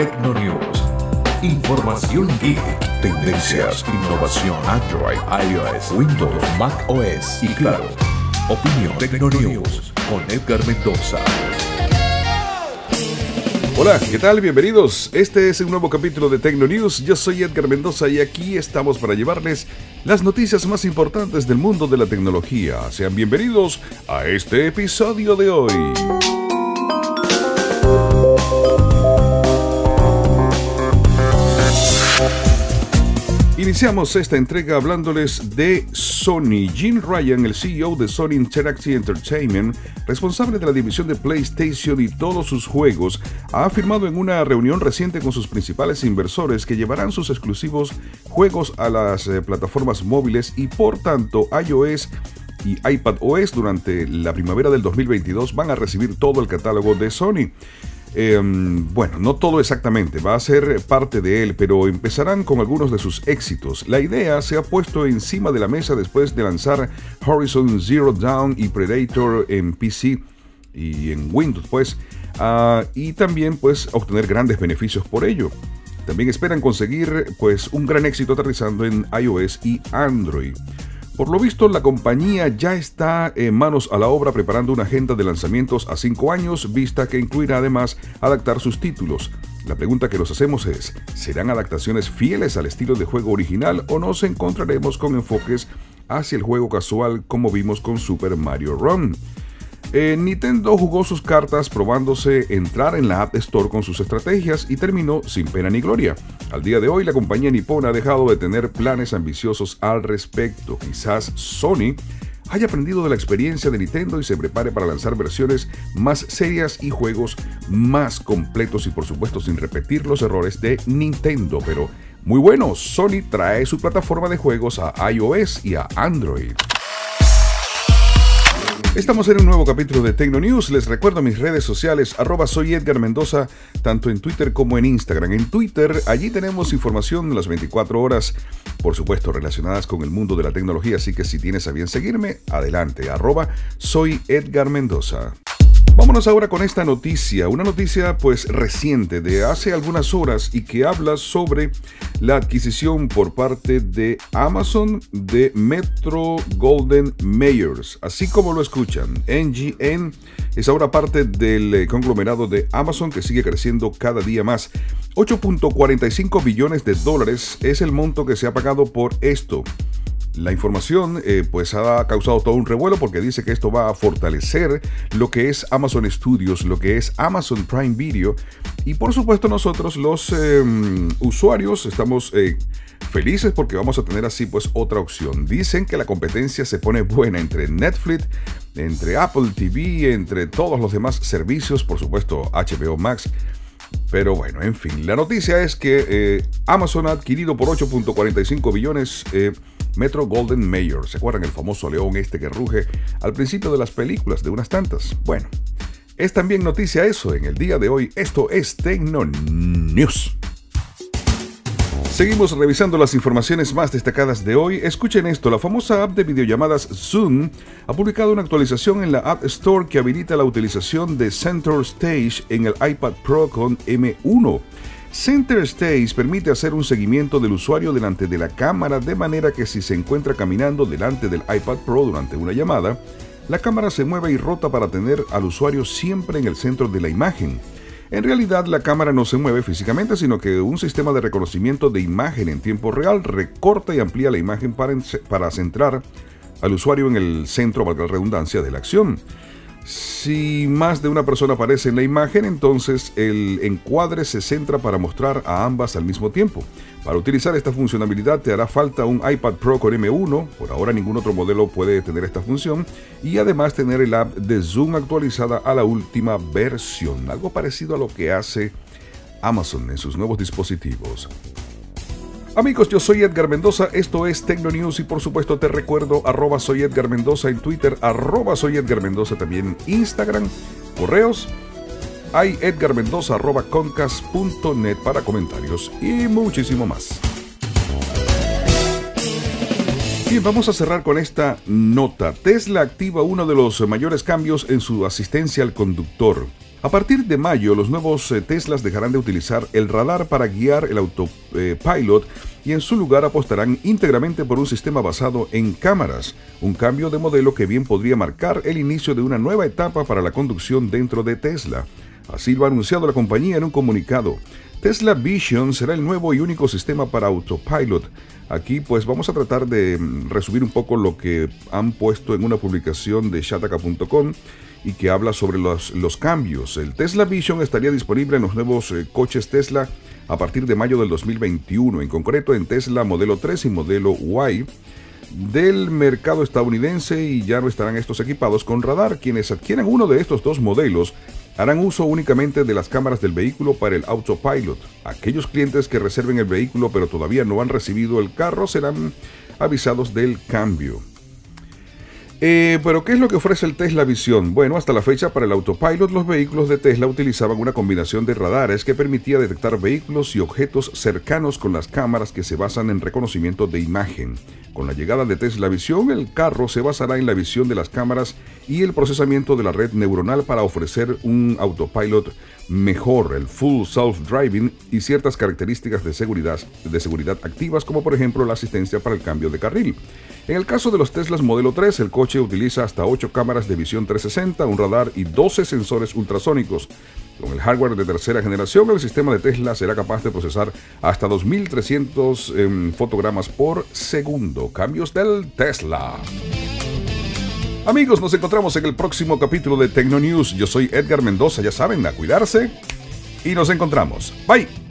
Tecnonews. Información geek, tendencias, innovación, Android, iOS, Windows, Mac OS y claro, opinión Tecnonews con Edgar Mendoza. Hola, ¿qué tal? Bienvenidos. Este es un nuevo capítulo de Tecno News. Yo soy Edgar Mendoza y aquí estamos para llevarles las noticias más importantes del mundo de la tecnología. Sean bienvenidos a este episodio de hoy. Iniciamos esta entrega hablándoles de Sony. Jim Ryan, el CEO de Sony Interactive Entertainment, responsable de la división de PlayStation y todos sus juegos, ha afirmado en una reunión reciente con sus principales inversores que llevarán sus exclusivos juegos a las eh, plataformas móviles y por tanto iOS y iPadOS durante la primavera del 2022 van a recibir todo el catálogo de Sony. Em, bueno, no todo exactamente, va a ser parte de él, pero empezarán con algunos de sus éxitos. La idea se ha puesto encima de la mesa después de lanzar Horizon Zero Dawn y Predator en PC y en Windows, pues, ah, y también pues obtener grandes beneficios por ello. También esperan conseguir pues un gran éxito aterrizando en iOS y Android. Por lo visto, la compañía ya está en manos a la obra preparando una agenda de lanzamientos a cinco años, vista que incluirá además adaptar sus títulos. La pregunta que nos hacemos es, ¿serán adaptaciones fieles al estilo de juego original o nos encontraremos con enfoques hacia el juego casual como vimos con Super Mario Run? Eh, Nintendo jugó sus cartas probándose entrar en la App Store con sus estrategias y terminó sin pena ni gloria. Al día de hoy la compañía nipona ha dejado de tener planes ambiciosos al respecto. Quizás Sony haya aprendido de la experiencia de Nintendo y se prepare para lanzar versiones más serias y juegos más completos y por supuesto sin repetir los errores de Nintendo. Pero muy bueno, Sony trae su plataforma de juegos a iOS y a Android. Estamos en un nuevo capítulo de Tecno News. Les recuerdo mis redes sociales, arroba soy Edgar Mendoza, tanto en Twitter como en Instagram. En Twitter, allí tenemos información las 24 horas, por supuesto, relacionadas con el mundo de la tecnología. Así que si tienes a bien seguirme, adelante, arroba soy Edgar Mendoza. Vámonos ahora con esta noticia, una noticia pues reciente de hace algunas horas y que habla sobre la adquisición por parte de Amazon de Metro Golden Mayors, así como lo escuchan. NGN es ahora parte del eh, conglomerado de Amazon que sigue creciendo cada día más. 8.45 billones de dólares es el monto que se ha pagado por esto. La información eh, pues ha causado todo un revuelo porque dice que esto va a fortalecer lo que es Amazon Studios, lo que es Amazon Prime Video y por supuesto nosotros los em, usuarios estamos eh, felices porque vamos a tener así pues otra opción. Dicen que la competencia se pone buena entre Netflix, entre Apple TV, entre todos los demás servicios, por supuesto HBO Max. Pero bueno, en fin, la noticia es que eh, Amazon ha adquirido por 8.45 billones Metro Golden Mayor. ¿Se acuerdan el famoso león este que ruge al principio de las películas de unas tantas? Bueno, es también noticia eso en el día de hoy. Esto es Tecno News. Seguimos revisando las informaciones más destacadas de hoy. Escuchen esto, la famosa app de videollamadas Zoom ha publicado una actualización en la App Store que habilita la utilización de Center Stage en el iPad Pro con M1. Center Stage permite hacer un seguimiento del usuario delante de la cámara de manera que si se encuentra caminando delante del iPad Pro durante una llamada, la cámara se mueve y rota para tener al usuario siempre en el centro de la imagen. En realidad la cámara no se mueve físicamente, sino que un sistema de reconocimiento de imagen en tiempo real recorta y amplía la imagen para, para centrar al usuario en el centro, valga la redundancia, de la acción. Si más de una persona aparece en la imagen, entonces el encuadre se centra para mostrar a ambas al mismo tiempo. Para utilizar esta funcionalidad te hará falta un iPad Pro con M1, por ahora ningún otro modelo puede tener esta función, y además tener el app de Zoom actualizada a la última versión, algo parecido a lo que hace Amazon en sus nuevos dispositivos. Amigos, yo soy Edgar Mendoza, esto es Tecno News y por supuesto te recuerdo arroba soy Edgar Mendoza en Twitter, arroba soy Edgar Mendoza también en Instagram, correos, hay concas.net para comentarios y muchísimo más. Bien, vamos a cerrar con esta nota. Tesla activa uno de los mayores cambios en su asistencia al conductor. A partir de mayo, los nuevos eh, Teslas dejarán de utilizar el radar para guiar el autopilot y en su lugar apostarán íntegramente por un sistema basado en cámaras, un cambio de modelo que bien podría marcar el inicio de una nueva etapa para la conducción dentro de Tesla. Así lo ha anunciado la compañía en un comunicado. Tesla Vision será el nuevo y único sistema para autopilot. Aquí pues vamos a tratar de mm, resumir un poco lo que han puesto en una publicación de shataka.com y que habla sobre los, cambios. El Tesla Vision estaría disponible en los nuevos eh, coches Tesla a partir de mayo del 2021, en concreto en Tesla modelo 3 y modelo Y del mercado estadounidense y ya no estarán estos equipados con radar. Quienes adquieran uno de estos dos modelos harán uso únicamente de las cámaras del vehículo para el autopilot. Aquellos clientes que reserven el vehículo pero todavía no han recibido el carro serán avisados del cambio. Eh, pero, ¿qué es lo que ofrece el Tesla Vision? Bueno, hasta la fecha para el autopilot los vehículos de Tesla utilizaban una combinación de radares que permitía detectar vehículos y objetos cercanos con las cámaras que se basan en reconocimiento de imagen. Con la llegada de Tesla Vision, el carro se basará en la visión de las cámaras y el procesamiento de la red neuronal para ofrecer un autopilot mejor, el full self-driving y ciertas características de seguridad, de seguridad activas como por ejemplo la asistencia para el cambio de carril. En el caso de los Teslas Modelo 3, el coche utiliza hasta 8 cámaras de visión 360, un radar y 12 sensores ultrasónicos. Con el hardware de tercera generación, el sistema de Tesla será capaz de procesar hasta 2.300 em, fotogramas por segundo. Cambios del Tesla. Amigos, nos encontramos en el próximo capítulo de Tecno News. Yo soy Edgar Mendoza, ya saben, a cuidarse y nos encontramos. Bye.